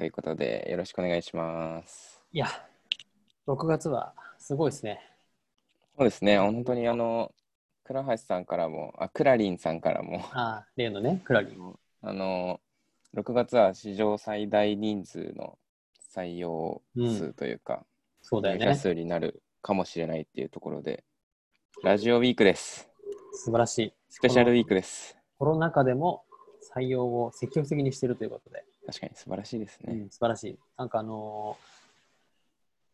ということで、よろしくお願いします。いや、6月はすごいですね。そうですね、本当にあの、倉橋さんからも、あ、クラリンさんからも、ああ、例のね、クラリン。あの、6月は史上最大人数の採用数というか、そうだよね。数になるかもしれないっていうところで、ラジオウィークです。素晴らしい。スペシャルウィークです。コロナ禍でも採用を積極的にしてるということで、確かに素晴らしいですね。うん、素晴らしい。なんかあの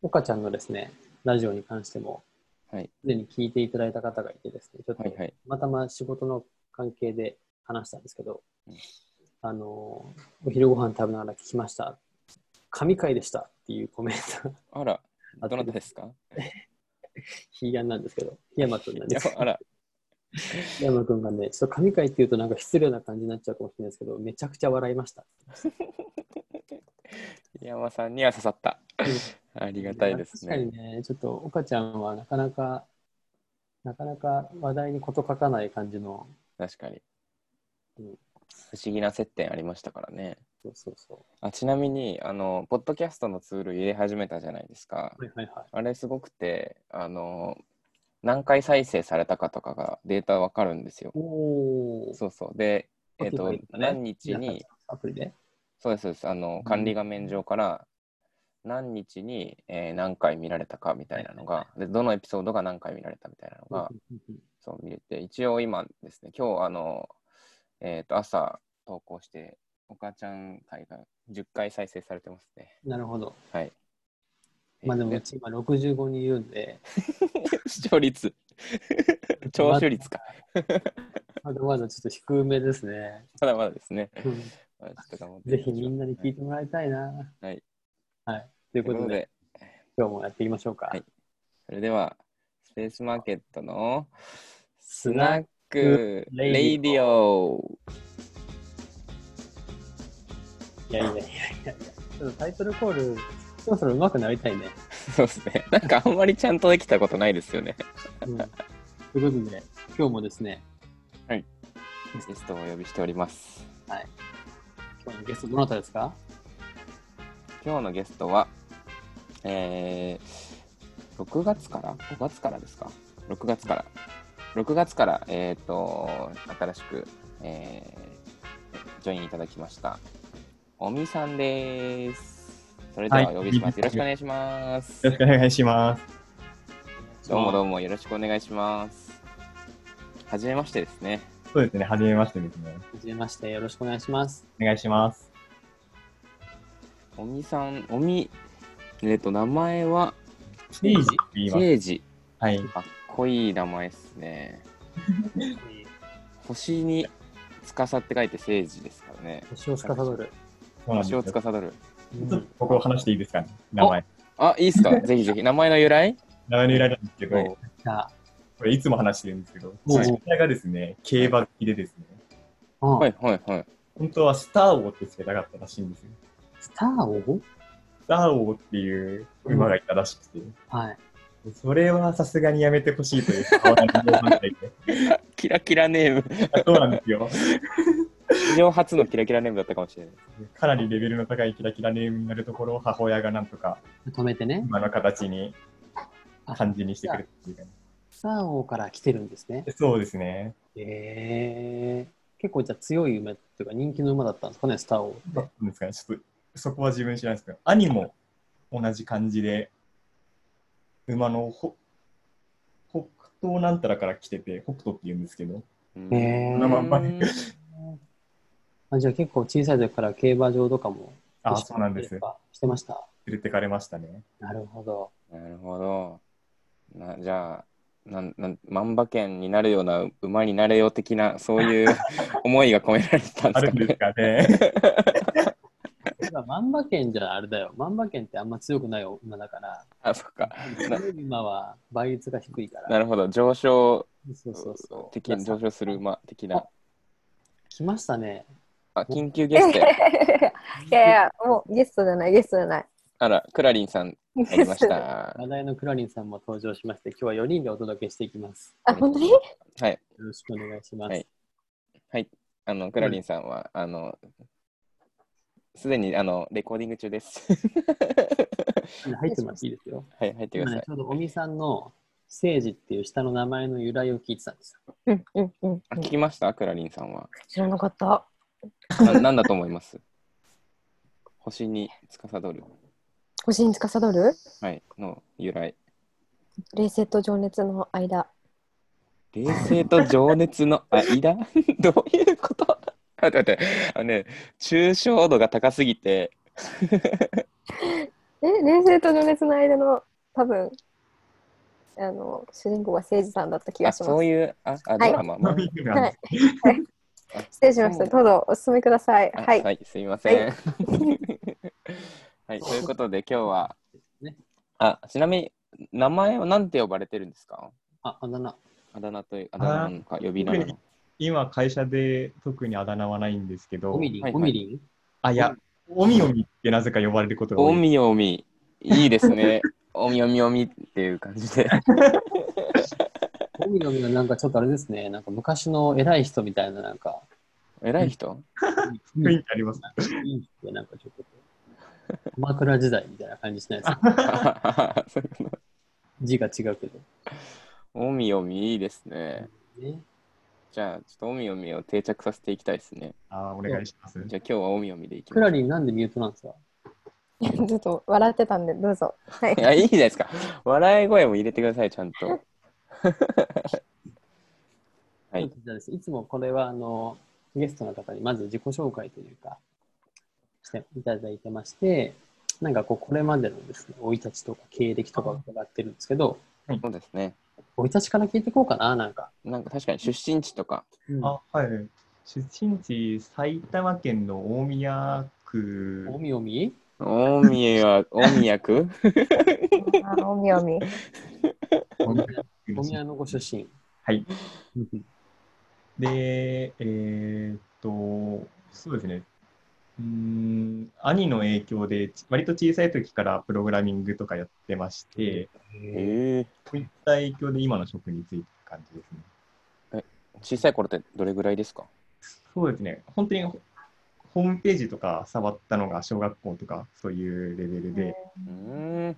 ー、岡ちゃんのですね、ラジオに関しても、はい。すでに聞いていただいた方がいてですね、ちょっとまたま仕事の関係で話したんですけど、うんあのーお昼ご飯食べながら聞きました。神回でしたっていうコメントがあら、どなたですか？ヒーヤンなんですけど、檜山くんなんですけどあら、檜 山くんがね、ちょっと神回っていうとなんか失礼な感じになっちゃうかもしれないですけど、めちゃくちゃ笑いました。山さんには刺さった。ありがたいです確かにね。ね、ちょっと岡ちゃんはなかなか、なかなか話題に事書かない感じの、確かにうん。不思議な接点ありましたからね。そうそうそあちなみにあの、ポッドキャストのツール入れ始めたじゃないですか。う。はいはいはい。あれすごくて、あの、何回再生されたかとかがデータわかるんですよ。そうそう。で、えっ、と Spotify とかね何日に、アプリでそうですそうです。あの、管理画面上から何日に、えー何回見られたかみたいなのが、で、どのエピソードが何回見られたみたいなのが、そう見れて、一応今ですね、今日あの、えっ、と、朝投稿して、お母ちゃん会が10回再生されてますね。うんなるほど。はい。まあでもえーうち今65人いるんで、視聴率、聴取率か。まだまだちょっと低めですね。まだまだですね。うんまあちょっと頑張ってぜひみんなに聞いてもらいたいな。はい。はい。ということで、で、今日もやっていきましょうか。はいそれでは、スペースマーケットのススナックレイディオレイディオ。いやいやいやいやちょっとタイトルコール、そろそろ上手くなりたいね。そうですね。なんかあんまりちゃんとできたことないですよね。うん、ということで、今日もですね、ゲストをお呼びしております。今日のゲストどなたですか？今日のゲストは、えー、6月から ?5 月からですか ?6 月から。6月から、えっ、と、新しく、えー、ジョインいただきました。おみさんです。それでははいお呼びします。よろしくお願いします。よろしくお願いします。どうもどうもよろしくお願いします。はじめましてですね。そうですね、はじめましてですね。はじめまして、よろしくお願いします。お願いします。おみさん、おみ、えっ、と、名前は、ステージって言います。ケイジ。はい。かっこいい名前ですね。星に司って書いて聖治ですからね。星を司る。星をよ。司る。ここを話していいですかね、名前。あ、いいっすか？ぜひぜひ。名前の由来？名前の由来なんですけど、これいつも話してるんですけど、父親がですね、競馬好きでですね、うんはいはいはい。本当はスター王ってつけたかったらしいんですよ。スターをスター王っていう馬がいたらしくて、はい。それはさすがにやめてほしいというキラキラネーム。あそうなんですよ。史上初のキラキラネームだったかもしれない。かなりレベルの高いキラキラネームになるところを母親がなんとか止めてね。今の形に感じにしてくれたっていうか、スター王から来てるんですね。そうですね。えー、結構じゃあ強い馬っていうか人気の馬だったんですかね、スター王って。ですかね、ちょっとそこは自分知らないですけど、兄も同じ感じで、馬のほ北東なんたらから来てて、北斗って言うんですけど、うんへーまあまあじゃあ結構小さい時から競馬場とかもあそうなんです。してしてました。連れてかれましたね。なるほど。なるほど。なじゃあ、なんなん万馬券になるような馬になれよ的な、そういう 思いが込められてたんあでするかね。万馬券じゃあれだよ。万馬券ってあんま強くない馬だから、あ、そっか。な強い馬は倍率が低いから。なるほど。上昇そうそうそう。上昇する馬的な。来ましたね。あ、緊急ゲストや。いやいや、もうゲストじゃない、ゲストじゃない。あら、クラリンさん入りました。話題のクラリンさんも登場しまして、今日は4人でお届けしていきます。あ、本当に？はい。よろしくお願いします。はいはい。あの、クラリンさんは、あの、すでにあのレコーディング中です。入ってもらっていいですよ。はい、入ってくださいち。ょうど尾身さんの聖治っていう下の名前の由来を聞いてたんですよ。うんうんうんあ聞きました？クラリンさんは。知らなかった。ななんだと思います？星に司る、星に司る？はい、の由来。冷静と情熱の間。冷静と情熱の間？どういうこと？待って待って、あのね、抽象度が高すぎて、え、冷静と情熱の間の多分、あの、主人公が誠司さんだった気があ、します。そういう、あ、あはい。ドラマ？も。そういうのなんです失礼しました。どうぞお進みください。あはい。はい、すみません。はい、ということで今日は、ねあ、ちなみに名前は何て呼ばれてるんですか？あ、あだ名。あだ名という、あだ名なのか、呼び名なのか。今、会社で特にあだ名はないんですけどオ、ミリン、はいオミリンあ、いや、おみおみってなぜか呼ばれることが多い。おみおみ、いいですね。おみおみおみっていう感じで。オミの実はなんかちょっとあれですね。なんか昔の偉い人みたいななんか、偉い人？雰囲気あります。いい人なんかちょっと、鎌倉時代みたいな感じしないですか？字が違うけど。おみおみいいですね。ね、じゃあ、ちょっとおみおみを定着させていきたいですね。あお願いします。じゃあ今日はおみおみでいきクラます。リンなんでミュートなんですか？ちょっと笑ってたんで、どうぞ。はいい。や、いいじゃないですか。笑い声も入れてください、ちゃんと。はい。じゃあですねいつもこれはあのゲストの方にまず自己紹介というかしていただいてまして、なんかこうこれまでのですね、生い立ちとか経歴とかを伺ってるんですけど、そうですね。生い立ちから聞いていこうかな、なんか。なんか確かに出身地とか、うんあ、はい。出身地、埼玉県の大宮区。おみおみ大宮、大宮区？あおみおみ。大宮区のお宮のご出身。はい。う んで、えーっと、そうですね。うーん、兄の影響で、割と小さい時からプログラミングとかやってまして、ええそういった影響で今の職に就いた感じですね。小さい頃ってどれぐらいですか？そうですね。本当にホホームページとか触ったのが小学校とかそういうレベルで、うーん。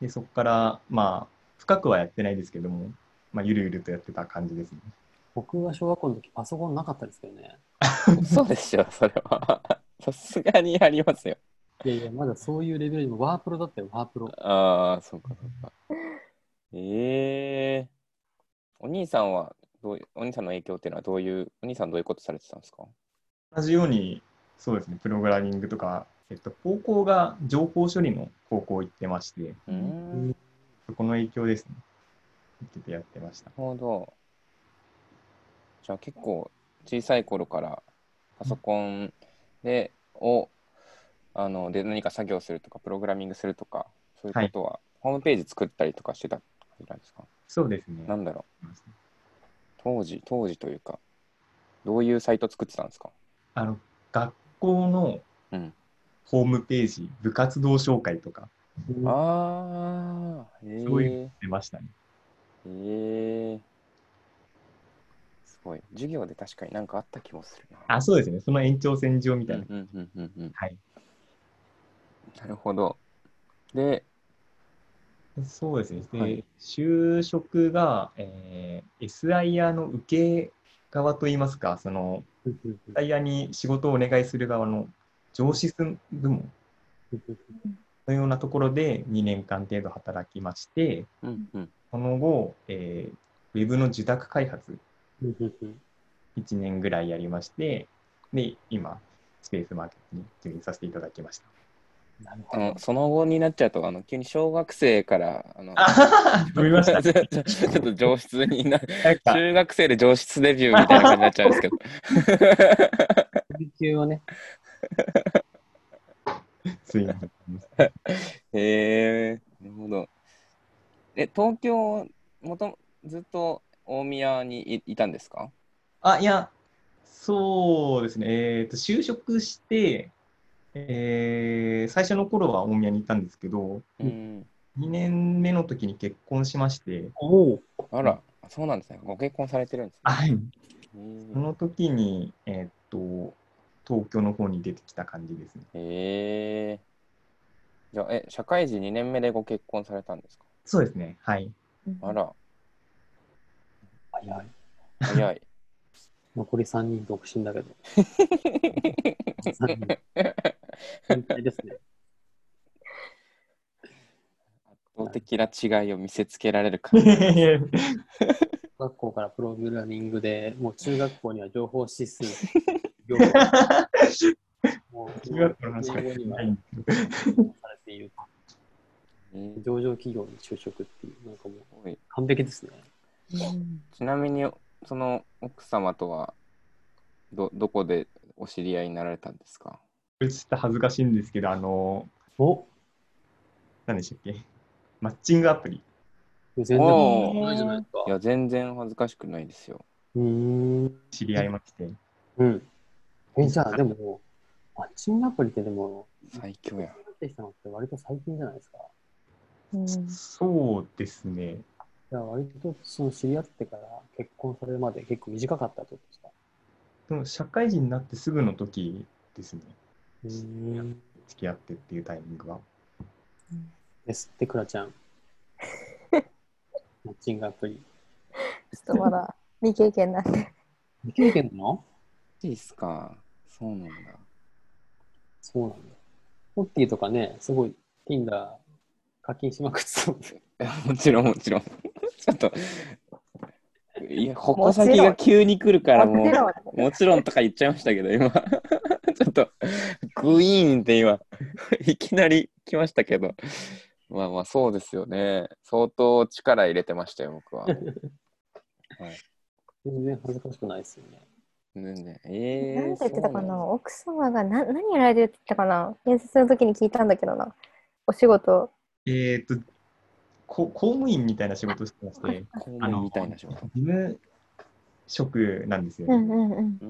でそこから、まあ、深くはやってないですけども、まあ、ゆるゆるとやってた感じですね。僕は小学校の時パソコンなかったですけどね。そうでしょ、それは。さすがにありますよ。いやいや、まだそういうレベルでもワープロだったよ、ワープロ。ああ、そうか、そうか。ええお兄さんはどういう、お兄さんの影響っていうのはどういう、お兄さんどういうことされてたんですか？同じように、そうですね、プログラミングとか、えっと、高校が情報処理の高校行ってまして、うーん。なるそこの影響ですね。受けてやってました。ほど。じゃあ結構小さい頃からパソコンで、を、あの、で何か作業するとか、プログラミングするとか、そういうことは、ホームページ作ったりとかしてたんですか？そうですね。なんだろう。当時、当時というか、どういうサイト作ってたんですか？あの、学校のうんホームページ、部活動紹介とかああ、へそういえ出ましたね。へえすごい。授業で確かになんかあった気もするな。あ、そうですね。その延長線上みたいな。はい。なるほど。で、そうですね。で、はい就職が、えー、SIR の受け側といいますか、その、SIR に仕事をお願いする側の上司部門のようなところで2年間程度働きまして、うんうん。その後、えー、ウェブの受託開発1年ぐらいやりまして、で、今、スペースマーケットに入院させていただきました。なるほどあの。その後になっちゃうと、あの急に小学生から、あの、飛びました。ち ょちょっと上質にな、中学生で上質デビューみたいな感じになっちゃうんですけど。をね、すいません。へえなるほど。え、東京、もとずっと大宮にいいたんですか？あ、いや、そうですね。えっ、と、就職して、えー最初の頃は大宮にいたんですけど、うん。2年目の時に結婚しまして、おお、あら、そうなんですね。ご結婚されてるんですね。はい。へその時に、えっ、と、東京の方に出てきた感じですね。へえ。じゃあ、え、社会人2年目でご結婚されたんですか？そうですね。はい。あら、早い。早い。残り3人独身だけど。3人。変態ですね。圧倒的な違いを見せつけられる感じ。学校からプログラミングで、もう中学校には情報指数、業もう中学校の話がないんでされている。上場企業に就職っていう、なんかもう完璧ですね。ちなみに、その奥様とはど、どこでお知り合いになられたんですかちょっと恥ずかしいんですけど、あの、お何でしたっけマッチングアプリ。全然い。や、全然恥ずかしくないですよ。知り合いまして。うん。え、じゃあでも、マッチングアプリってでも、最強やってきたのって割と最近じゃないですか？うんそうですね。じゃあ割とその知り合ってから結婚されるまで結構短かったってことですか？でも社会人になってすぐの時ですね。うーん。付き合ってっていうタイミングは。ですって、くらちゃん。マッチングアプリ。ちょっとまだ未経験なんで。未経験なの？いいっすか。そうなんだ。そうなんだ。ホッティとかね、すごい Tinder 課金しまくってたもんもちろん、もちろん。ちょっと、いや、矛先が急に来るからもう、もちろんとか言っちゃいましたけど、今、ちょっと、グイーンって今、いきなり来ましたけど、まあまあ、そうですよね。相当力入れてましたよ、僕は。はい、全然恥ずかしくないですよね。ねねえー、なんて言ってたかそうな奥様がな何やられてるって言ったかな？面接の時に聞いたんだけどな。お仕事。えっ、とこ、公務員みたいな仕事をしてまして、公務員みたいな仕事。事務職なんですよね。うんうんうん。う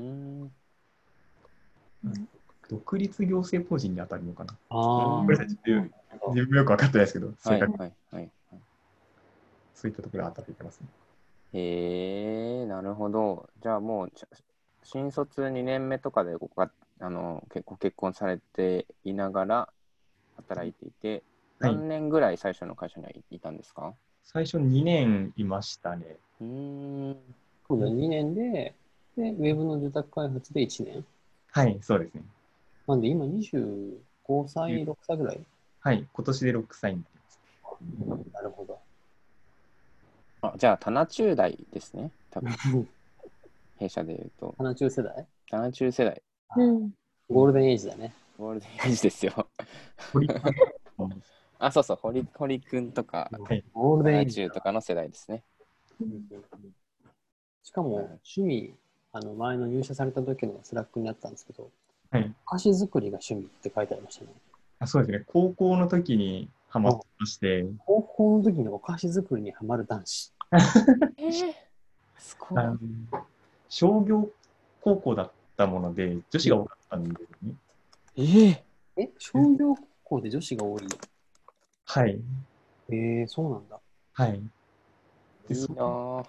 ーん。独立行政法人に当たるのかな。あごめんなさい、ちょっと自分もよく分かってないですけど、はい、正確はい、はい。そういったところで当たってますね。へえなるほど。じゃあもう、ち新卒2年目とかでごかあの結ご結婚されていながら働いていて、はい何年ぐらい最初の会社にはいいたんですか？最初2年いましたね。うーん。そうだ、2年で、で、ウェブの住宅開発で1年。はい、そうですね。なんで今25歳、6歳ぐらい？はい、今年で6歳になります。なるほど。あじゃあ、棚中代ですね。多分 弊社で言うと。花中世代？棚中世代。うん。ゴールデンエイジだね。ゴールデンエイジですよ。堀さんあ、そうそう、堀堀くんとか、はいゴールデンエ棚イジとかの世代ですね。しかも、趣味、あの、前の入社された時のスラックにあったんですけど、はいお菓子作りが趣味って書いてありましたね。あそうですね、高校の時にハマってまして、高校の時にお菓子作りにハマる男子。えー、すごあの商業高校だったもので、女子が多かったんですよね。え？ー、え、商業高校で女子が多いはい、えー、そうなんだ。はい。で、いいそなぁ。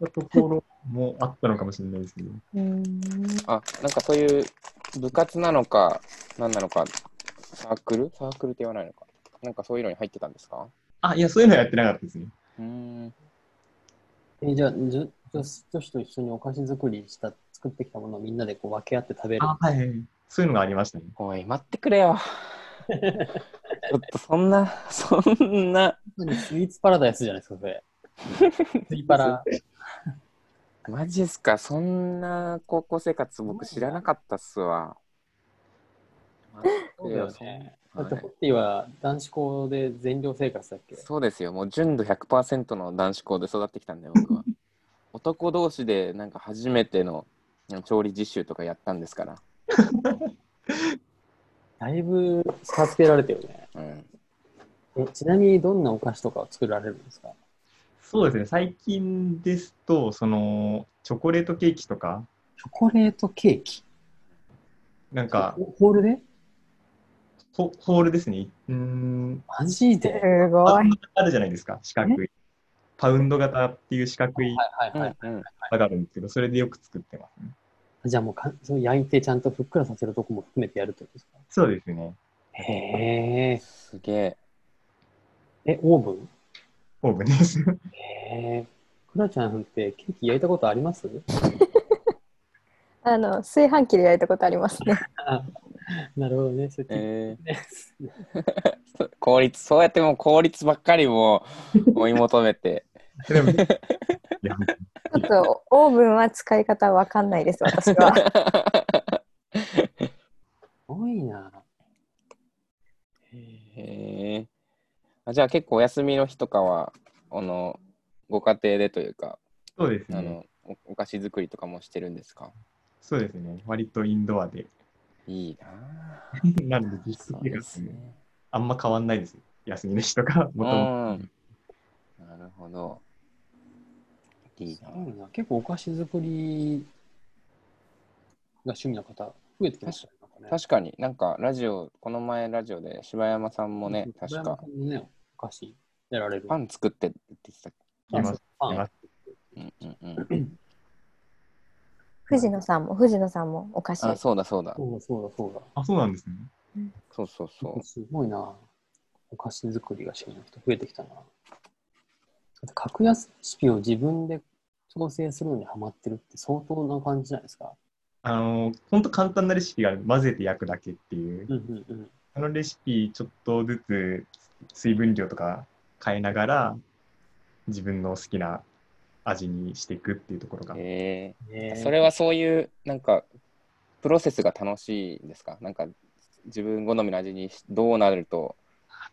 ういうところもあったのかもしれないですけど、うん。あ、なんかそういう部活なのか、何なのか、サークル？サークルって言わないのか。なんかそういうのに入ってたんですか？あ、いや、そういうのはやってなかったですね。うーん。えじゃあ女女女子と一緒にお菓子作りした、作ってきたものをみんなでこう分け合って食べる。あ、はい、そういうのがありましたね。おい、待ってくれよ。ちょっとそんな、そんな、スイーツパラダイスじゃないですか、それ。スイパラ。マジっすか、そんな高校生活僕知らなかったっすわ。そうだよね。だって、はいホッティは男子校で全寮生活だっけ？そうですよ、もう純度100%の男子校で育ってきたんだよ、僕は。男同士でなんか初めての調理実習とかやったんですから。だいぶ差つけられてるね。うん、えちなみにどんなお菓子とかを作られるんですか？そうですね、最近ですと、その、チョコレートケーキとか、チョコレートケーキ？なんか、ホールで？ホホールですね。うーん、マジで？すごい。あるじゃないですか、四角い。パウンド型っていう四角いはいはいはい。うん、場があるんですけど、それでよく作ってますね。じゃあもうかその焼いてちゃんとふっくらさせるとこも含めてやるってことですか？そうですね。へえ。すげえ。え、オーブン？オーブンです。へえ。くらちゃんってケーキ焼いたことあります？あの、炊飯器で焼いたことありますね。あ なるほどね。そ うやってえねー、効率、そうやってもう効率ばっかりもう追い求めて。でも いやちょっとオーブンは使い方わかんないです、私は。すごいな。へえ。あじゃあ結構お休みの日とかは、あの、ご家庭でというか、そうですね。あの、おお菓子作りとかもしてるんですか？そうですね。割とインドアで。いいな なんで実質生活ですね。あんま変わんないです。休みの日とか、うもともん。なるほど。いいな。結構お菓子作りが趣味の方、増えてきましたね。なんかね確かになんかラジオ、この前ラジオで柴山さんもね、確柴山かさんもね、お菓子やられる。パン作ってって言ってたいますパン言いますけうんうんうん。藤野さんも、藤野さんもお菓子。あ、そうだそうだ。そうだそうだそうだ。あ、そうなんですね。そうそうそう。すごいな。お菓子作りが趣味の人増えてきたな。だって格安レシピを自分で調整するのにハマってるって相当な感じじゃないですか？あの、本当簡単なレシピが混ぜて焼くだけっていう。うんうんうん。あのレシピちょっとずつ水分量とか変えながら自分の好きな味にしていくっていうところが、えねー、それはそういうなんかプロセスが楽しいんですか？なんか自分好みの味にしどうなると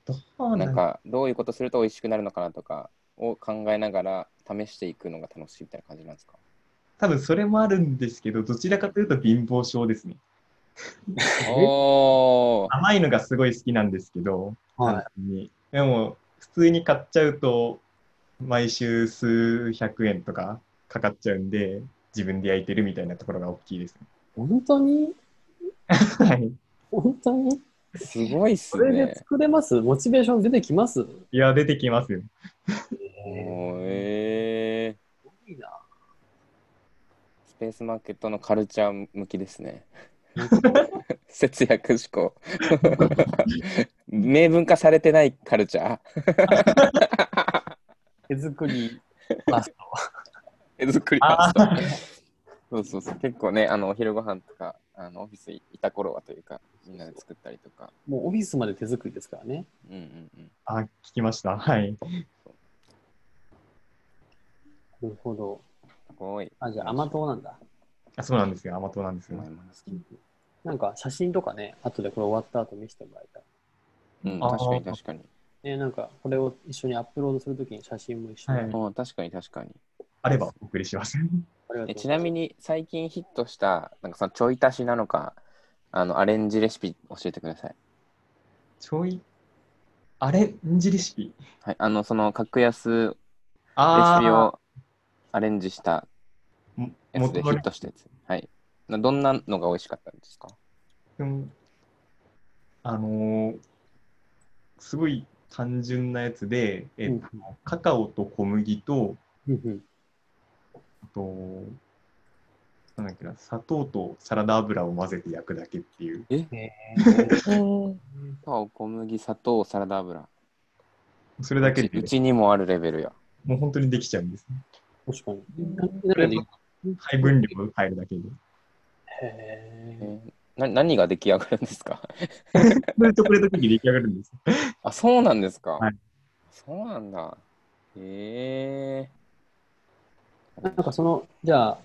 どうなんかどういうことすると美味しくなるのかなとかを考えながら試していくのが楽しいみたいな感じなんですか？多分それもあるんですけどどちらかというと貧乏症ですね。おー。甘いのがすごい好きなんですけど、はい。でも普通に買っちゃうと毎週数百円とかかかっちゃうんで自分で焼いてるみたいなところが大きいですね。本当に？はい。本当に？すごいっすそれでね。作れます？モチベーション出てきます？いや出てきますよおーえー、すごいな。スペースマーケットのカルチャー向きですね。節約志向。明文化されてないカルチャー。手作りパスタ。手作りパスタ。そうそうそう。結構ね、あのお昼ご飯とか、あのオフィスいた頃はというか、みんなで作ったりとか。もうオフィスまで手作りですからね。うんうんうん。あ聞きましたはいなるほど。すごい。あ、じゃあ甘党なんだ。あそうなんですよ甘党なんですよ。なんか写真とかね、後でこれ終わった後見せてもらいたい。うん、あー確かに確かに。ね、なんかこれを一緒にアップロードするときに写真も一緒に。はいうん、確かに確かに。あればお送りしますありがとうございますえちなみに最近ヒットした、なんかそのちょい足しなのか、あのアレンジレシピ教えてください。ちょい？アレンジレシピ？はい、あの、その格安レシあピをアレンジしたもやつでヒットしたやつ。はい。などんなのが美味しかったんですか？うんあのーすごい単純なやつで、えっとカカオと小麦と、あと、なんだっけな、砂糖とサラダ油を混ぜて焼くだけっていう。へうんカカオ、小麦、砂糖、サラダ油。それだけでうちう、ちにもあるレベルや。もう本当にできちゃうんですね。確かに。配分量を変えるだけで。へえな何が出来上がるんですかそれとこれだけで出来上がるんです。あ、そうなんですか。はいそうなんだ。へえなんかその、じゃあ、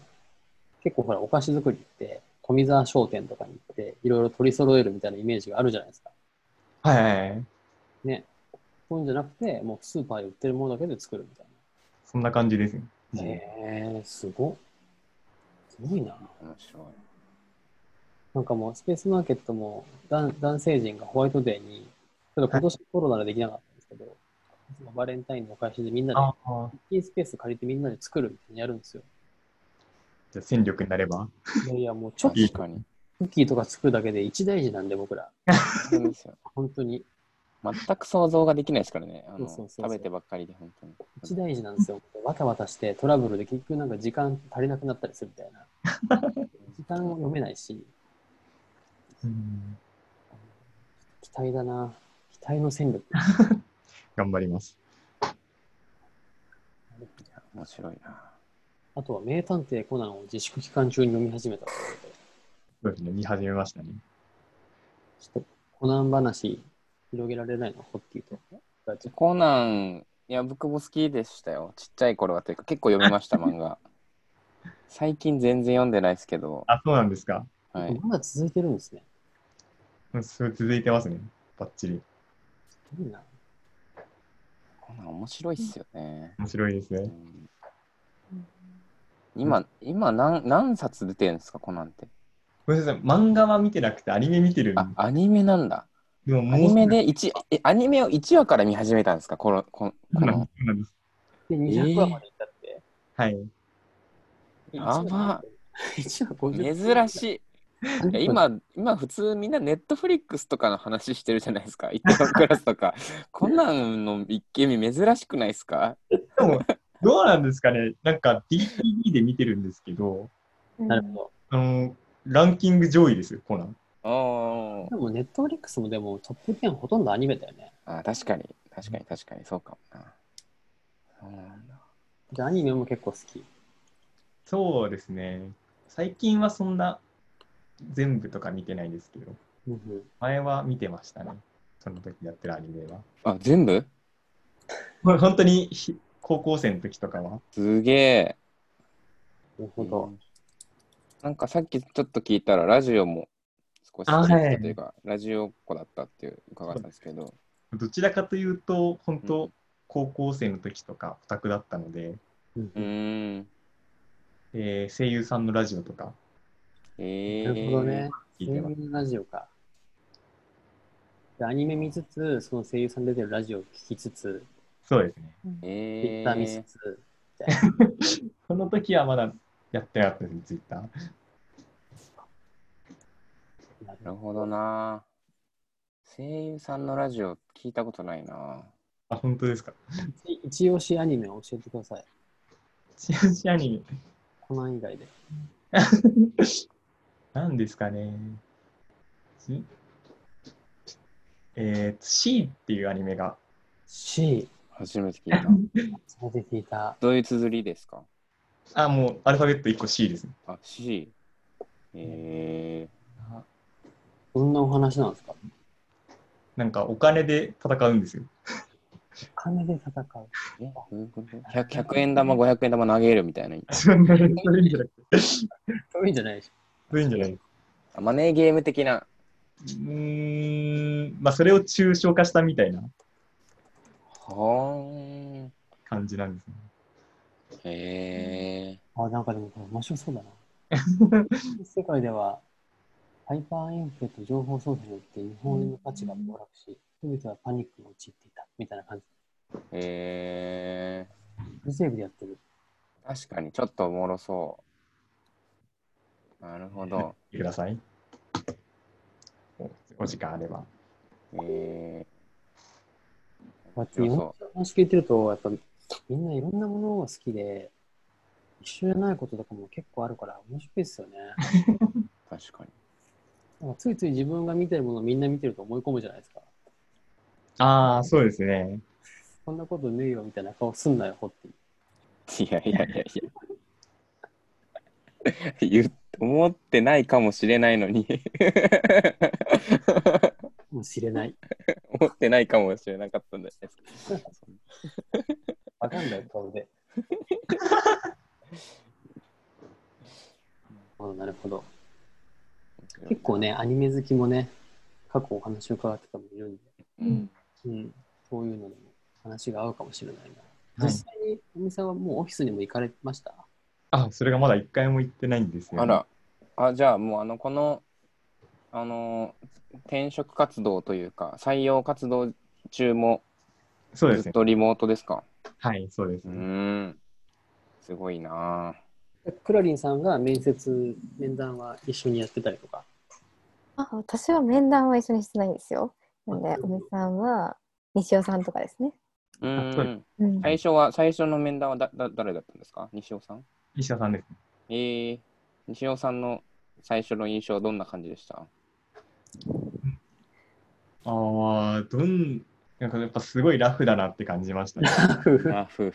結構ほら、お菓子作りって、富澤商店とかに行って、いろいろ取り揃えるみたいなイメージがあるじゃないですか。はいはいはい。ね。そういうんじゃなくて、もうスーパーで売ってるものだけで作るみたいなそんな感じですね。な。へえ、すごっ。すごいな。面白い。なんかもう、スペースマーケットも男男性陣がホワイトデーに、ちょっと今年コロナでできなかったんですけど、いつもバレンタインのお返しでみんなで。キースペース借りてみんなで作るみたいにやるんですよ。じゃあ戦力になれば？いやいや、もうちょっと確かに。クッキーとか作るだけで一大事なんで、僕ら。本当に。全く想像ができないですからね。あのそうそうそうそう食べてばっかりで、本当に。一大事なんですよ。わたわたしてトラブルで結局なんか時間足りなくなったりするみたいな。時間を読めないし、う ん期待だな。期待の戦力。頑張ります。面白いな。あとは名探偵コナンを自粛期間中に読み始めたということで、そうですね、見始めましたね。ちょっとコナン話広げられないの、ホッティと。コナン、いや、僕も好きでしたよ。ちっちゃい頃はというか、結構読みました、漫画。最近全然読んでないですけど、あ、そうなんですか？はい。まだ続いてるんですね。うんそれ続いてますね、バッチリ。いいな。コナン面白いっすよね。面白いですね。うん今、今何何冊出てるんですか、コナンって？ごめんなさい、漫画は見てなくてアニメ見てるあ、アニメなんだ。でももうアニメで一え、アニメを1話から見始めたんですか、この、この、このですそうなんです。で、200話までいったって。はい。やば。1話50珍しい。いや今、今普通みんなネットフリックスとかの話してるじゃないですか。イテウォンクラスとか。コナンの一気見珍しくないですか？でも、どうなんですかねなんか DVD で見てるんですけど、なるほど。あの、ランキング上位ですよ、コナン。あでも、ネットフリックスもでもトップ10ほとんどアニメだよね。あ、確かに、確かに、確かに、そうかもな。そうなんだ。で、アニメも結構好き。そうですね。最近はそんな全部とか見てないですけど、うんうん前は見てましたね。その時やってるアニメは。あ、全部？これ本当にひ高校生の時とかは。すげえ。なるほど。なんかさっきちょっと聞いたら、ラジオも少しあ聞いはいたというか、ラジオっ子だったっていう伺ったんですけど、どちらかというと、本う当、高校生の時とかオタクだったので、うんうーん。えー声優さんのラジオとかえなるほどね。声優ラジオか。で、アニメ見つつ、その声優さん出てるラジオを聞きつつ、そうですね。えツイッター見つー、つ、その時はまだやってなかったです、ツイッター。なるほどな。声優さんのラジオ聞いたことないな。あ、本当ですか？一一押しアニメを教えてください。チアシアニメ？コナン以外で。何ですかね。んえー、C っていうアニメが、C、初めて聞いた。初めて聞いた。どういう綴りですか？あ、もうアルファベット1個 C ですね。あ、C。えどんなお話なんですか？なんかお金で戦うんですよ。お金で戦う。ー、えどういうこと 100, ?100 円玉、500円玉投げるみたいな。そういうんじゃなくて、そういうんじゃないでしそういうんじゃないマネーゲーム的な。うーん、まあそれを抽象化したみたいなはーん。感じなんですね。へえょ。あ、なんかでもこれ面白そうだな。世界では、ハイパーインフレと情報操作によって日本円の価値が暴落し、人々はパニックに陥っていた、みたいな感じ。ー。へフルセーブでやってる。ー。確かにちょっとおもろそう。なるほど。見てください。おお時間あれば。えこうやって日本の話聞いてると、やっぱみんないろんなものが好きで、一緒じゃないこととかも結構あるから面白いですよね。ー、確かに。ついつい自分が見てるものをみんな見てると思い込むじゃないですか。ああ、そうですね。そんなことねえよみたいな顔すんなよ、ホッティ。いやいやいやいや。言う思ってないかもしれないのに もう知れない。思ってないかもしれなかったんじゃないですか。わかんない顔で。あ なるほど。結構ね、アニメ好きもね、過去お話を伺ってたもいるんで、うん、うん、そういうのでも話が合うかもしれないな。はい実際にお店はもうオフィスにも行かれました？あ、それがまだ一回も行ってないんですよ、あら、あ、じゃあもうあの、この、あの、転職活動というか、採用活動中もそうですね。ずっとリモートですか？はい、そうですうね。ーん。すごいなぁクラリンさんが面接、面談は一緒にやってたりとか？あ私は面談は一緒にしてないんですよ。なんで、おみさんは西尾さんとかですね。うん。うん、最初は、最初の面談はだだ誰だったんですか？西尾さん？石田さんですね。えー、西尾さんの最初の印象どんな感じでした？ああ、どん、なんかやっぱすごいラフだなって感じましたね。あ、夫婦。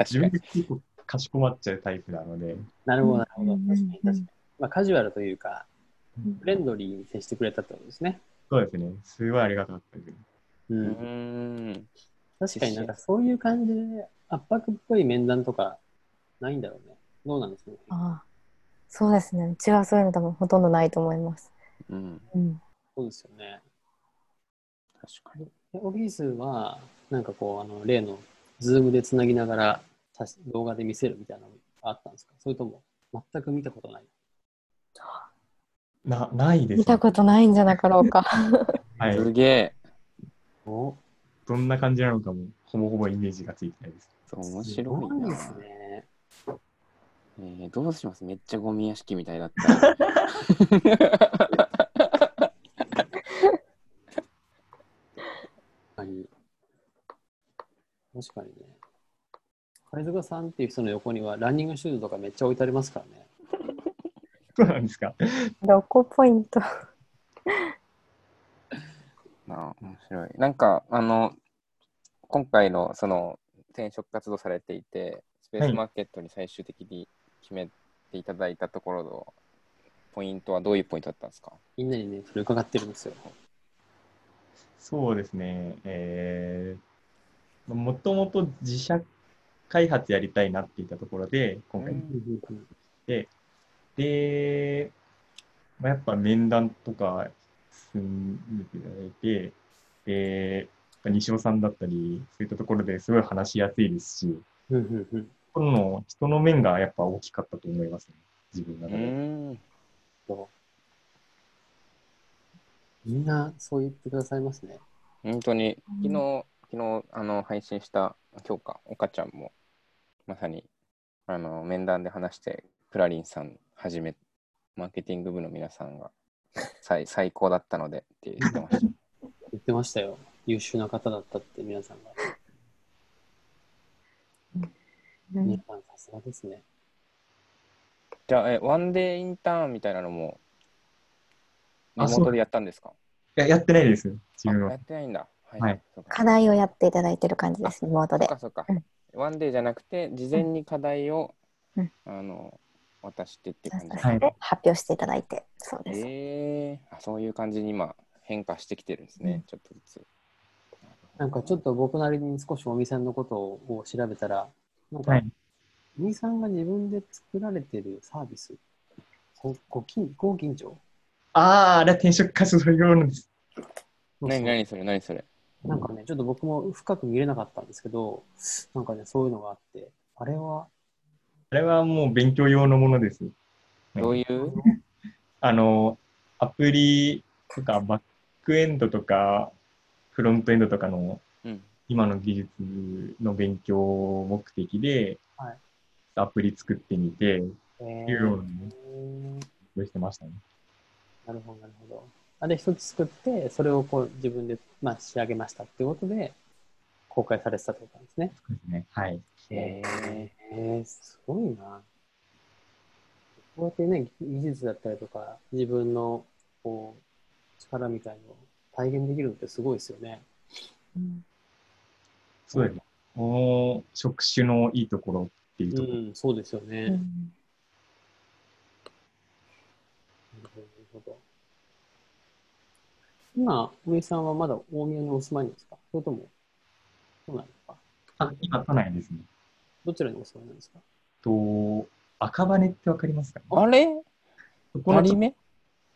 自分。で結構かしこまっちゃうタイプなので、なるほど、なるほど。うん確かに確かに。まあ、カジュアルというか、うんフレンドリーに接してくれたってことですね。そうですね。すごいありがたかったです。う。うんーん。確かになんかそういう感じで圧迫っぽい面談とかないんだろうね。どうなんですかね。ああそうですね。うちはそういうの多分ほとんどないと思います。うん。うん。そうですよね。確かに。でオフィスは、なんかこう、あの例のズームでつなぎながら動画で見せるみたいなのがあったんですか？それとも全く見たことない？な、ないです、見たことないんじゃなかろうか。はい。すげえ。おどんな感じなのかも、ほぼほぼイメージがついてないです。そう面す白いですね。えーどうします？めっちゃゴミ屋敷みたいだったら。確かに。確かにね。貝塚さんっていう人の横にはランニングシューズとかめっちゃ置いてありますからね。そうなんですか？どこポイント。なあ面白い。なんか、あの、今回のその転職活動されていて、スペースマーケットに最終的に決めていただいたところのポイントはどういうポイントだったんですか？みんなにね、それ伺ってるんですよ。そうですね。えー、もともと自社開発やりたいなって言ったところで、今回うんで、まあ、やっぱ面談とか進めていただいて、で、やっぱ西尾さんだったり、そういったところですごい話しやすいですし、この人の面がやっぱ大きかったと思いますね、自分のう中で。ん。みんなそう言ってくださいますね。本当に、昨日、昨日、あの、配信した、今日か、岡ちゃんも、まさに、あの、面談で話して、クラリンさんはじめ、マーケティング部の皆さんが、最最高だったのでって言ってました。言ってましたよ。優秀な方だったって皆さんが。うん皆さんさすがですね。じゃあ、え、ワンデーインターンみたいなのも、リあそうモートでやったんですか？いや、やってないです、自分はあやっ。てないんだ。はい。はい課題をやっていただいてる感じです、リモートでそっか。そっかうん。ワンデーじゃなくて、事前に課題を、うんあの、渡してって感じですはい。で発表していただいて、そうです。えー、あそういう感じに今変化してきてるんですね、うん。ちょっとずつ。なんかちょっと僕なりに少しおみさんのことを調べたら、なんか、はい。おみさんが自分で作られてるサービス、ごご近ご近所ああ、あれは転職活動用なんです。何何それ何それ？なんかね、ちょっと僕も深く見れなかったんですけど、なんかね、そういうのがあって、あれは、あれはもう勉強用のものです。どういう？あの、アプリとかバックエンドとかフロントエンドとかのうん。今の技術の勉強目的で、はいアプリ作ってみて、えいうようなねしてましたね。なるほど、なるほど。あれ一つ作って、それをこう自分で、まあ、仕上げましたっていうことで、公開されてたってことなんですね。そうですね。はい。ええー、すごいな。こうやってね、技術だったりとか、自分のこう力みたいのを体現できるのってすごいですよね。うんそうですね。この職種のいいところっていううところ。ん、そうですよね。なるうんほど、なるほど。今、上さんはまだ大宮にお住まいですか？それとも、そうなんですか？あ、今、都内ですね。どちらにお住まいなんですか？と、赤羽ってわかりますか、ね、あれ？そこの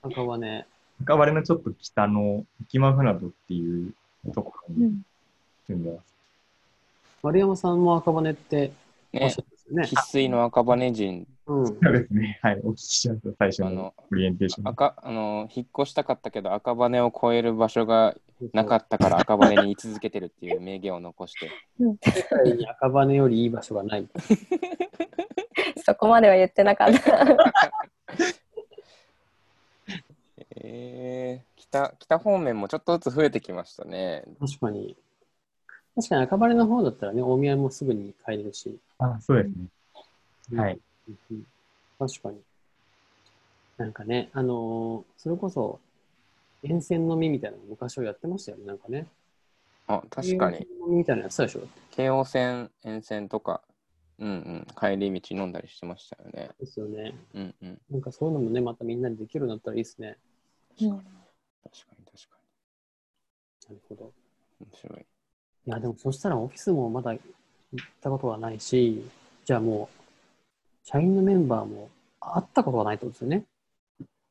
赤羽赤羽のちょっと北の浮間船戸っていうところにうん住んでます。丸山さんも赤羽。っておっねね。生粋の赤羽人、うん。そうですね。はい。お聞きしました。最初のオリエンテーション。赤、あの、引っ越したかったけど赤羽を越える場所がなかったから赤羽に居続けてるっていう名言を残して。世界に赤羽よりいい場所がない。そこまでは言ってなかった。えー、北、北方面もちょっとずつ増えてきましたね。確かに。確かに赤羽の方だったらね、大宮もすぐに帰れるし。あ、そうですね。はい。確かに。なんかね、あのーそれこそ、沿線飲みみたいなの昔はやってましたよね、なんかね。あ、確かに。沿線飲みみたいなのやってたでしょ？京王線、沿線とか、うんうん、帰り道飲んだりしてましたよね。ですよね。うんうん。なんかそういうのもね、またみんなでできるようになったらいいですね。うん確かに確かなるほど。に。面白い。いや、でもそしたらオフィスもまだ行ったことがないし、じゃあもう、社員のメンバーも会ったことがないってことですよね。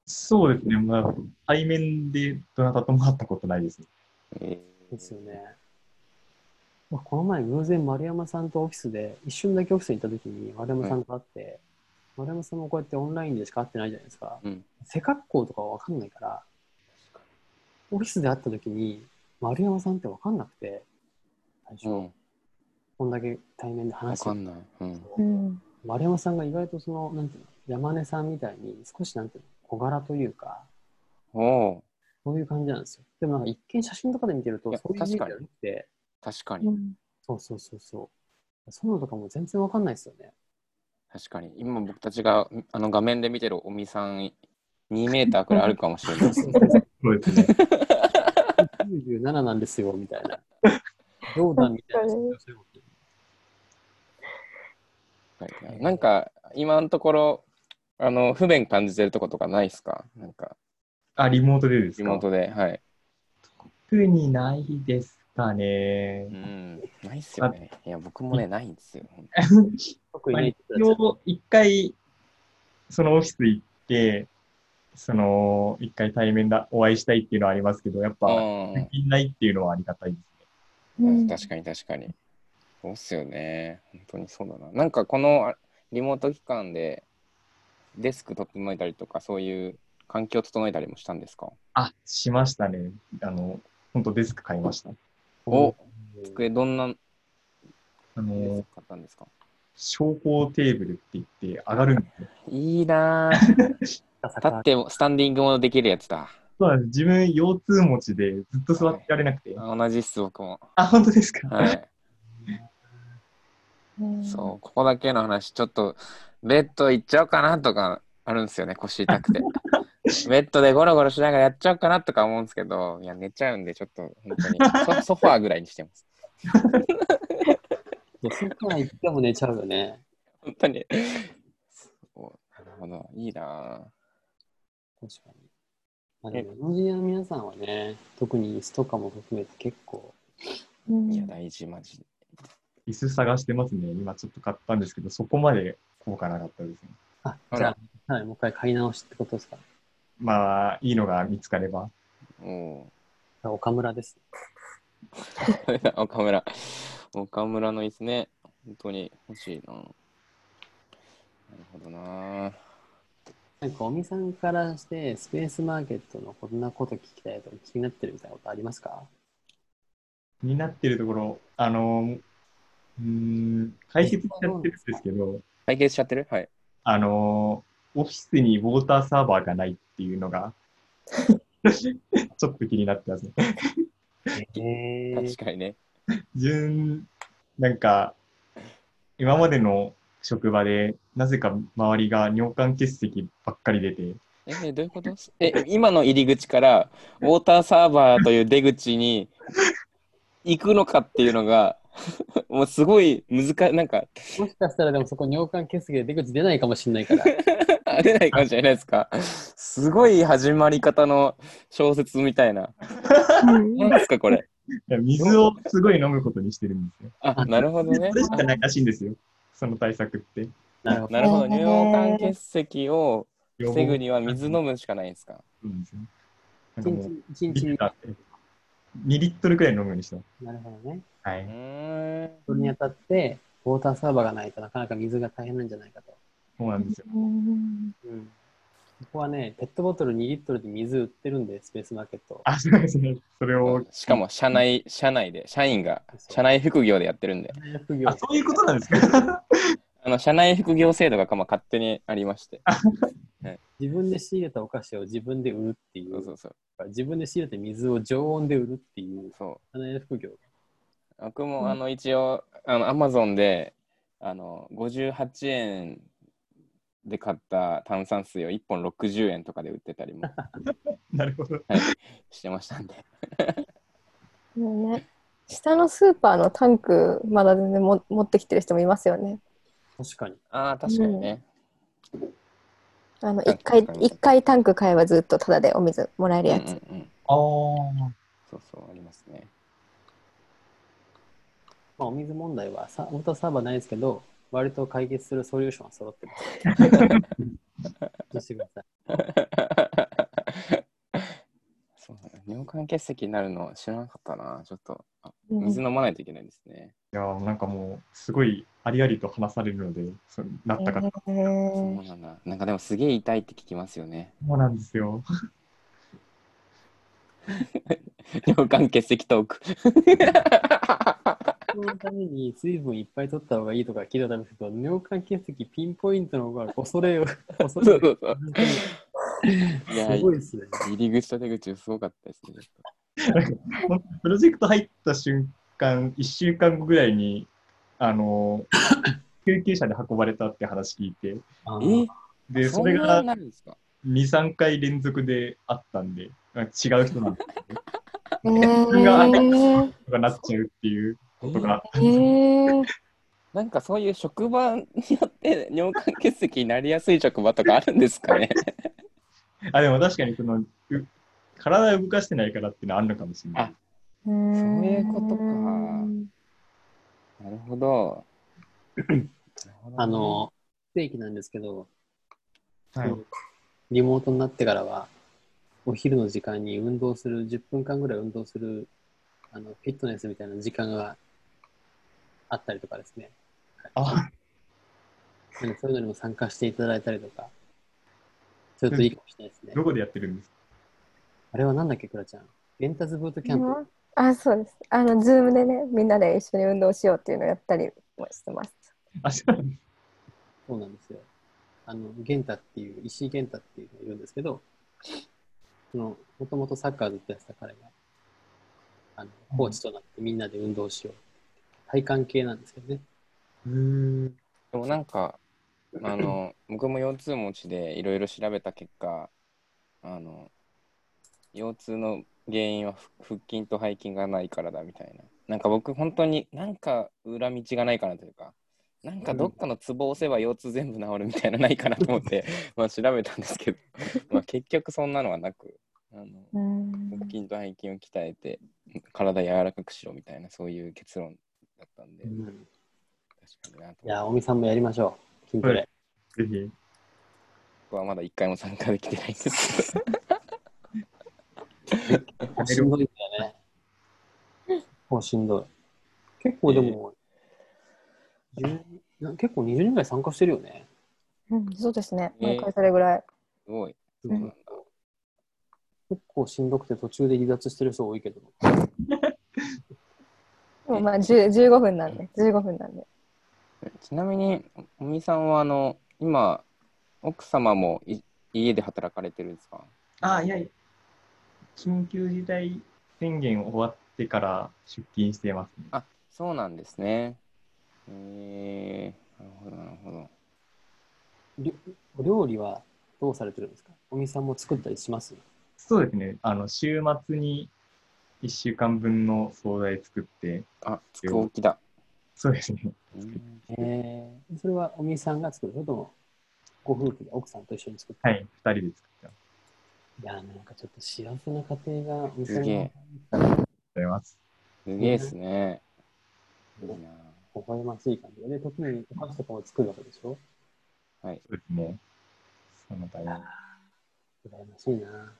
そうですね。まあ、対面でどなたとも会ったことないですね。えですよね。まあこの前偶然丸山さんとオフィスで、一瞬だけオフィスに行った時に丸山さんと会って、丸山さんもこうやってオンラインでしか会ってないじゃないですか。ーうん。背格好とかは分かんないから、オフィスで会った時に丸山さんって分かんなくて、最初、うん。こんだけ対面でわ話してかんない。うん。うん。丸山さんが意外とその、なんていうの、山根さんみたいに少しなんていうの、小柄というか、おおそういう感じなんですよ。でもなんか一見写真とかで見てると、そういうイメージじゃ確かになくて、確かに。うん。そうそうそうそう。そういうのとかも全然わかんないですよね。確かに。今僕たちがあの画面で見てるおみさん、2メーターくらいあるかもしれないです。そうですね。97なんですよ、みたいな。ジョーダンみたいな。なんか、今のところ、あの、不便感じてるとことかないですか？なんか、あ、リモートでですか？リモートで。はい。特にないですかねう。ん。ないっすよね。いや、僕もね、ないんですよ。まあ特にね一応、一回、そのオフィス行って、その、一回対面だ、お会いしたいっていうのはありますけど、やっぱ、うんできないっていうのはありがたいですね。うん確かに確かに。そうっすよね。本当にそうだな。なんかこのあリモート期間でデスク整えたりとか、そういう環境整えたりもしたんですか？あ、しましたね。あの、本当デスク買いました。お机どんなあデのス、ク買ったんですか？昇降テーブルって言って上がるんですよ。いいなぁ。立ってもスタンディングもできるやつだ。そうなんです。自分、腰痛持ちでずっと座ってられなくて。あ同じっす、僕も。あ、本当ですか、はい。うんそう、ここだけの話、ちょっとベッド行っちゃおうかなとかあるんですよね、腰痛くて。ベッドでゴロゴロしながらやっちゃおうかなとか思うんですけど、いや、寝ちゃうんで、ちょっと本当にソ ソファーぐらいにしてます。そこから行っても寝ちゃうよね。本当に。そうなるほど、いいな確かに。まあ、でも、の皆さんはね、特に椅子とかも含めて結構。いや、大事、マジで。椅子探してますね。今ちょっと買ったんですけど、そこまで効果なかったですね。あ、じゃあ、はい、もう一回買い直しってことですか？まあ、いいのが見つかれば。お岡村です。ー 岡村。岡村の椅子ね、本当に欲しいななるほどななんか、尾身さんからして、スペースマーケットのこんなこと聞きたいとか気になってるみたいなことありますか？気になってるところ、あの、うーん、解説しちゃってるんですけど、解決しちゃってる？はい。あの、オフィスにウォーターサーバーがないっていうのが、ちょっと気になってますね。え確かにね。順、なんか、今までの職場で、なぜか周りが尿管結石ばっかり出て、え、どういうこと？え、今の入り口から、ウォーターサーバーという出口に行くのかっていうのが、もうすごい難い、なんか、もしかしたらでもそこ尿管結石で出口出ないかもしれないから。あ 出ないかもしれないですか？すごい始まり方の小説みたいな。うん何ですか、これ？水をすごい飲むことにしてるんですよ。あ、なるほどねそ。れしかないらしいんですよ。その対策って。なるほど。なるほど。へー尿管結石を予防防ぐには水飲むしかないんですか？そうなんですよ。なん一かもう、日、一日にリッター2リットルくらい飲むようにした。なるほどね。はい。それにあたって、ウォーターサーバーがないとなかなか水が大変なんじゃないかと。そうなんですよ。うんうん。ここはね、ペットボトル2リットルで水売ってるんで、スペースマーケット。あ、そうですね。それを、しかも、社内、社内で、社員が、社内副業でやってるんで、副業あ、そういうことなんですか。あの、社内副業制度がまあ勝手にありまして。自分で仕入れたお菓子を自分で売るっていそうう、そうそう。自分で仕入れた水を常温で売るっていう、そう。社内副業。僕も、あの、一応、あの、アマゾンで、あの、58円で買った炭酸水を1本60円とかで売ってたりも なるほど。してましたんで。もうね、下のスーパーのタンク、まだ全然も持ってきてる人もいますよね。確かに。ああ、確かにね。あの、タンク一回、一回タンク買えばずっとタダでお水もらえるやつ。うんうんうん、ああ。そうそう、ありますね。まあ、お水問題はさ、本当はサーバーないですけど、割と解決するソリューションは揃ってる。どうしてください。そうだね尿管結石になるの知らなかったな。ちょっと、水飲まないといけないですね。いやーなんかもう、すごいありありと話されるので、そうなった方、へそうーなんだ。なんかでもすげえ痛いって聞きますよね。そうなんですよ。尿管結石トーク。そのために水分いっぱい取った方がいいとか聞いたんですけど、尿管結石ピンポイントの方が恐れを、恐それをうそうそう。いや、すごいですね。入り口と出口すごかったですね。プロジェクト入った瞬間、1週間後ぐらいに、あのー救急車で運ばれたって話聞いて、で、それがになるんですか？2、3回連続であったんで、違う人なんだへー。とかなっちゃうっていう。ことが、へー なんかそういう職場によって尿管結石になりやすい職場とかあるんですかね？あ、でも確かにその、う体を動かしてないからっていうのはあるのかもしれない。そうそういうことかなるほど。あの、不定期なんですけど、はい。リモートになってからは、お昼の時間に運動する、10分間ぐらい運動する、あの、フィットネスみたいな時間があったりとかですね。あ、なんかそういうのにも参加していただいたりとか、ちょっといいかもしれないですねど。こでやってるんです？かあれはなんだっけ、クラちゃん？レンタズブートキャンプ。あ、そうです。あの、ズームでね、みんなで一緒に運動しようっていうのをやったりもしてます。あ、そうなんですそうなんですよ。あの、ゲンタっていう、石井ゲンタっていうのがいるんですけど、その、もともとサッカーずっとやってた彼が、あの、コーチとなってみんなで運動しよう。体幹系なんですけどね。でもなんか、あの、僕も腰痛持ちでいろいろ調べた結果、あの、腰痛の原因は腹筋と背筋がないからだみたいな。なんか僕本当になんか裏道がないかなというか、なんかどっかのツボを押せば腰痛全部治るみたいなのないかなと思って、まあ調べたんですけど、まあ結局そんなのはなく、あのうん腹筋と背筋を鍛えて体柔らかくしろみたいなそういう結論だったんで、うん確かになといや、おみさんもやりましょう。筋トレ。ぜひ。僕はまだ一回も参加できてないんですけど。結構しんどいんだよね。結構しんどい。結構でも、10な結構20人ぐらい参加してるよね。うん、そうですね。えー毎回それぐらい。すごい。うんそうなんだ。結構しんどくて途中で離脱してる人多いけど。でもまあ10 15分なんで、15分なんで。ちなみに、おみさんはあの今、奥様もい家で働かれてるんですか？あ、いやいや、緊急事態宣言終わってから出勤してます、ね。あそうなんですね。えー、なるほど、なるほど。りお料理はどうされてるんですか？おみさんも作ったりします？そうですね。あの、週末に1週間分の惣菜作って、あ、つくおきだ。そうですね。うんえー、それはおみさんが作る？それともご夫婦で奥さんと一緒に作って？るはい、2人で作ってます。いやーなんかちょっと幸せな家庭がおみさんがすげえありがとうございます。すげえですね。いいな微笑ましい感じで、ね、時にお菓子とかも作るわけでしょ？そうですね。そのために。羨ましいな。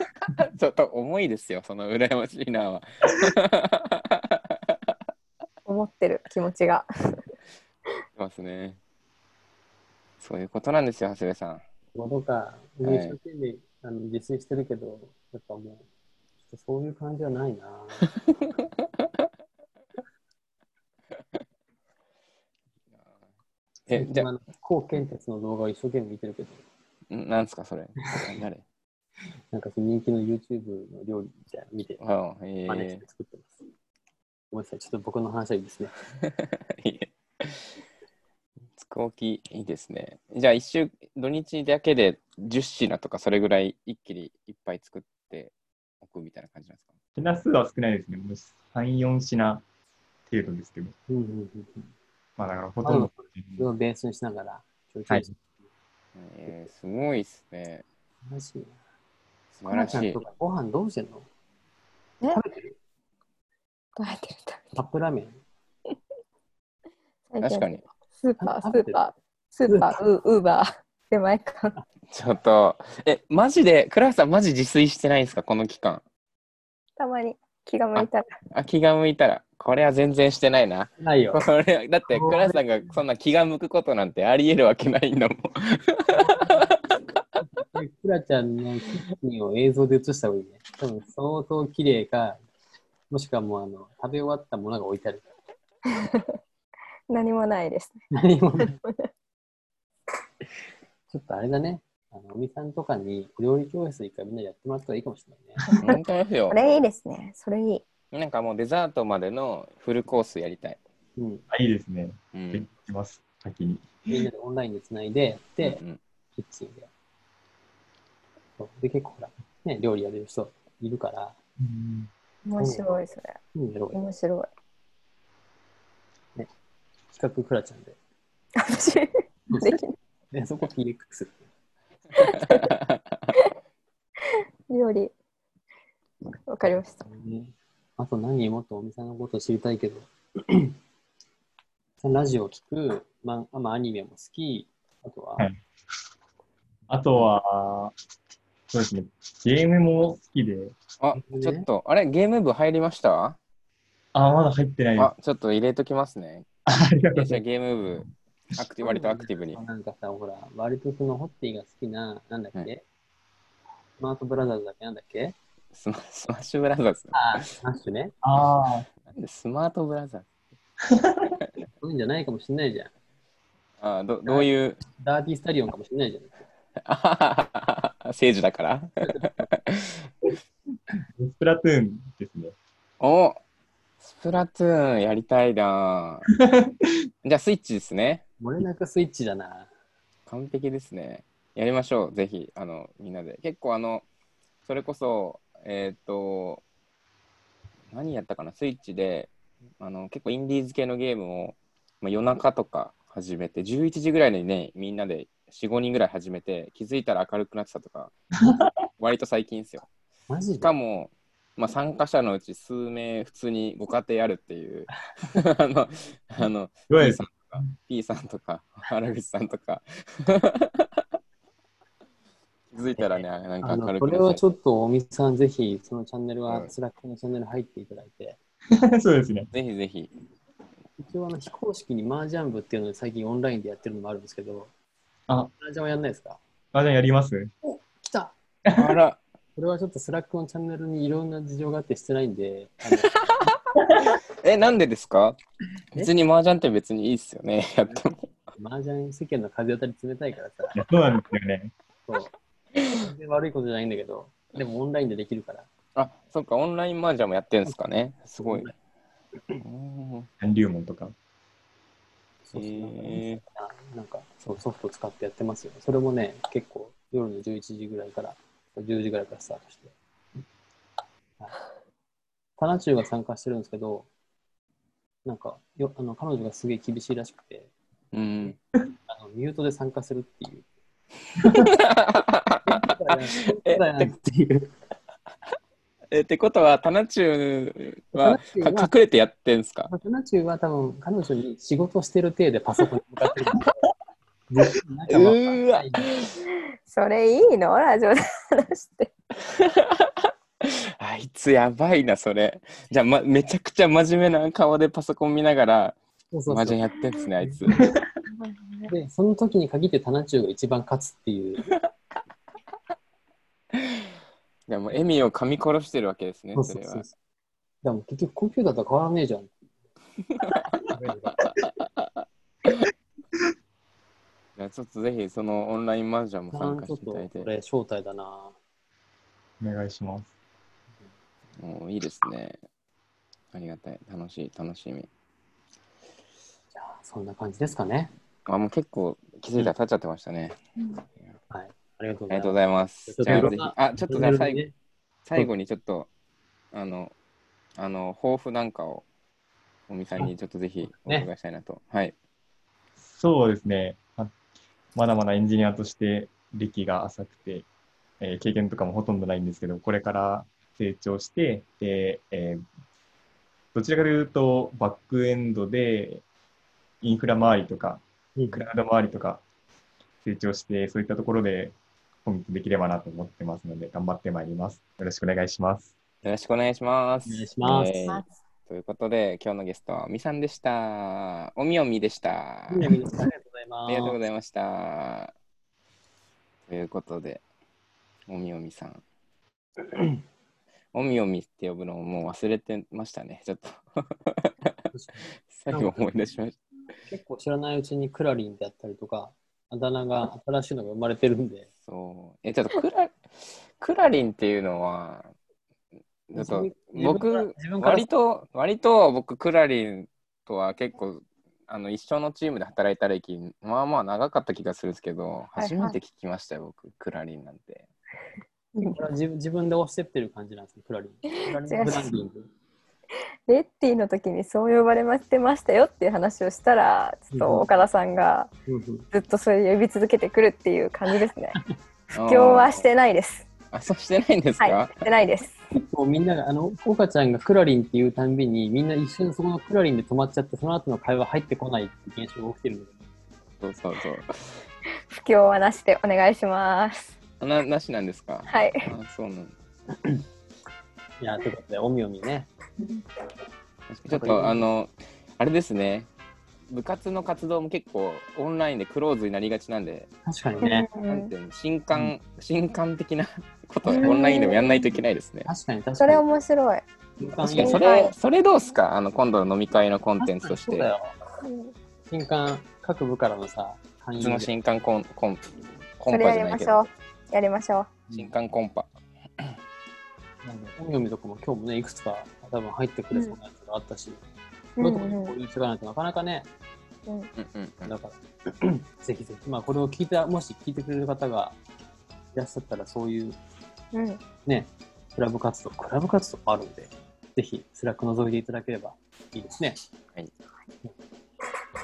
ちょっと重いですよ、その羨ましいなは。思ってる気持ちが。ますね。そういうことなんですよ、長谷部さん。仕事か、はい一生懸命、あの実践してるけど、やっぱもう、ちょっとそういう感じはないな。え、じゃあ、高健鉄の動画を一生懸命見てるけど、んなんですか、それ。誰？なんか人気の YouTube の料理みたいなの見て、あえ真似して作ってます。ごめんなさい、ちょっと僕の話はいいですね。ー、いえ服置きいいですね。じゃあ一週、土日だけで10品とかそれぐらい一気にいっぱい作っておくみたいな感じなんですか？品数は少ないですね。もう3、4品程度ですけど。うんうんうんうん。まあだからほとんど。それをベースにしながら、ちょいちょはいい。えー、すごいっすね。素晴らしいな。素晴らしいかなちゃんと。かご飯どうしてんの？え？食べてる？どうやってる？カップラーメン？確かに。スーパー、スーパー、スーパー、ウウーバー、出前館。ちょっと、え、マジで、倉橋さんマジ自炊してないんですか？この期間。たまに気が向いたら。あ、気が向いたら。これは全然してないな。ないよ。これ、だって、倉橋さんがそんな気が向くことなんてありえるわけないんだもん。クラちゃんのキッチンを映像で映した方がいいね。多分相当綺麗か、もしくはもうあの食べ終わったものが置いてある。何もないですね。何もない。ちょっとあれだね。あの、おみさんとかにお料理教室一回みんなでやってもらった方がいいかもしれないね。本当ですよそ。れいいですね。それいい。なんかもうデザートまでのフルコースやりたい。うん。あいいですね。うん。できます。先に。みんなでオンラインでつないで、で、うんキッチンで。そうで、結構ほら、ね、料理やれる人いるから、面白い、それ。うん、やろうよ。面白い。企画クラちゃんで。私、できない。で、そこ PX。料理。わかりました。ね、あと何もっとおみさんのことを知りたいけど、ラジオ聞く、まあ、まあ、アニメも好き、あとは、はいあとは、そうですね。ゲームも好きで、あ、ちょっと、あれ、ゲーム部入りました？あ、まだ入ってないです。あ、ちょっと入れときますね。ありがとうございじゃあゲーム部、アクティ割とアクティブに。なんかさ、ほら、割とそのホッティが好きな、なんだっけ、はいスマートブラザーズだっけ？なんだっけ？スマスマッシュブラザーズ。ああ、スマッシュね。あなんでスマートブラザーズ？そういうんじゃないかもしんないじゃん。あどどういう、ダーティースタリオンかもしんないじゃん。あははは政治だからスプラトゥーンですね。おスプラトゥーンやりたいな じゃあスイッチですね。漏れなくスイッチだな。完璧ですね。やりましょう、ぜひ、あの、みんなで。結構、あの、それこそ、えっ、と、何やったかな、スイッチで、あの、結構インディーズ系のゲームを、まあ、夜中とか始めて、11時ぐらいにね、みんなで4、5人ぐらい始めて、気づいたら明るくなってたとか、割と最近ですよ。しマジで？かも、まあ、参加者のうち数名、普通にご家庭あるっていう、あの、あの、P さんとか、P さんとか、原口さんとか。気づいたらね、なんか明るくなっちこれはちょっとおみさん、ぜひ、そのチャンネルは、うんスラックのチャンネル入っていただいて、そうですね。ぜひぜひ。一応あの非公式に麻雀部っていうので最近オンラインでやってるのもあるんですけど、あ、麻雀はやんないですか？あ、じゃあやります？来た。あら、これはちょっとスラックのチャンネルにいろんな事情があってしてないんで、え、なんでですか？え？別に麻雀って別にいいっすよね、やっても。麻雀世間の風当たり冷たいからさ、そうなんですよね。そう。全然悪いことじゃないんだけど、でもオンラインでできるから。あ、そっか、オンライン麻雀もやってるんですかね。すごい。うん韓流門とか。そうそうへーあなんかそうソフト使ってやってますよ。それもね、結構夜の11時ぐらいから、10時ぐらいからスタートして。はいタナチューが参加してるんですけど、なんかよあの彼女がすげえ厳しいらしくて、うん。あのミュートで参加するっていう。えだよなっていう。え、ってことは、タナチューは隠れてやってんすか？タナチューは多分彼女に仕事してる体でパソコンに向かってる うーわそれいいの？ラジオで話して。あいつやばいな、それ。じゃあ、ま、めちゃくちゃ真面目な顔でパソコン見ながら、そうそうそう麻雀やってんですね、あいつ。で、その時に限ってタナチューが一番勝つっていう。でも、エミを噛み殺してるわけですね、それは。でも結局コンピューターと変わらねえじゃん。じゃあちょっとぜひ、そのオンライン麻雀も参加ちょっとしていただいてこ。れ招待だな。お願いします。もういいですね。ありがたい。楽しい、楽しみ。じゃあそんな感じですかね。あ、もう結構気づいたら経っちゃってましたね。はい。ありがとうございます。じゃあぜひあ、ちょっとじゃあ最後ね最後にちょっと、あの、あの、抱負なんかを、おみさんにちょっとぜひお伺いしたいなと。はい。そうですね。ままだまだエンジニアとして歴が浅くて、えー経験とかもほとんどないんですけど、これから成長して、で、えーどちらかというと、バックエンドでインフラ周りとか、うんクラウド周りとか成長して、そういったところでコミットできればなと思ってますので、頑張ってまいります。よろしくお願いします。よろしくお願いします。お願いしますえーということで、今日のゲストはおみさんでした。おみおみでした。ありがとうございます。ありがとうございました。ということで、おみおみさん。おみおみって呼ぶのをもう忘れてましたね、ちょっと。最後思い出しまし結構知らないうちにクラリンであったりとか、あだ名が新しいのが生まれてるんで、た。そう。え、ちょっとクラ、クラリンっていうのは、ちょっと僕割と、割と僕、クラリンとは結構、あの一緒のチームで働いた歴、まあまあ長かった気がするんですけど、はい初めて聞きましたよ、僕、クラリンなんて。自分自分で押してってる感じなんですね、クラリン。クラリンブランディング。レッティの時にそう呼ばれましてましたよっていう話をしたら、ちょっと岡田さんがずっとそれ呼び続けてくるっていう感じですね。今今日はしてないです。あ、そうしてないんですか、はい、してないです。もうみんなが、あの、岡ちゃんがクラリンっていうたんびに、みんな一瞬そこのクラリンで止まっちゃって、その後の会話入ってこないって現象が起きてるそうそうそう。不況はなしでお願いします。ななしなんですか？はい。あそうなんだ。いや、ということで、おみおみね。ちょっとあの、あれですね、部活の活動も結構オンラインでクローズになりがちなんで、確かにね。なんていうの、新刊、新刊的な ことをオンラインでもやんないといけないですね。確かに、確それかに。面白い。確かに、そはれ、いそれどうっすか？あの、今度の飲み会のコンテンツとして、そうだよ。新刊、各部からのさ、勧誘でいつの新刊コン、コン、コそれやンパじゃないけどりましょう、。やりましょう。新刊コンパ。本読みとかも今日もねいくつか多分入ってくれそうなやつがあったし、うん、これとかに交流していかないとなかなかね、うん、だから、うん、ぜひぜひ。まあこれを聞いたもし聞いてくれる方がいらっしゃったらそういう、うん、ねクラブ活動クラブ活動あるんでぜひスラック覗いていただければいいですね。はい、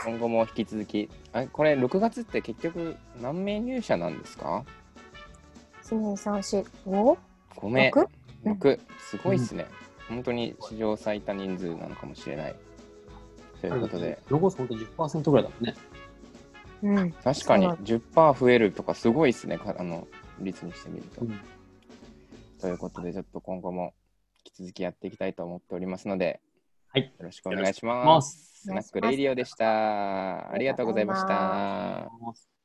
今後も引き続き。あこれ6月って結局何名入社なんですか ?12345 5名僕すごいっすね、うん、本当に史上最多人数なのかもしれない。ということで。ロゴス本当10%ぐらいだもんね。うん、確かに10%増えるとかすごいっすね、あの率にしてみると、うん。ということで、ちょっと今後も引き続きやっていきたいと思っておりますので、はい、よろしくお願いします。スナックレイディオでした。ありがとうございました。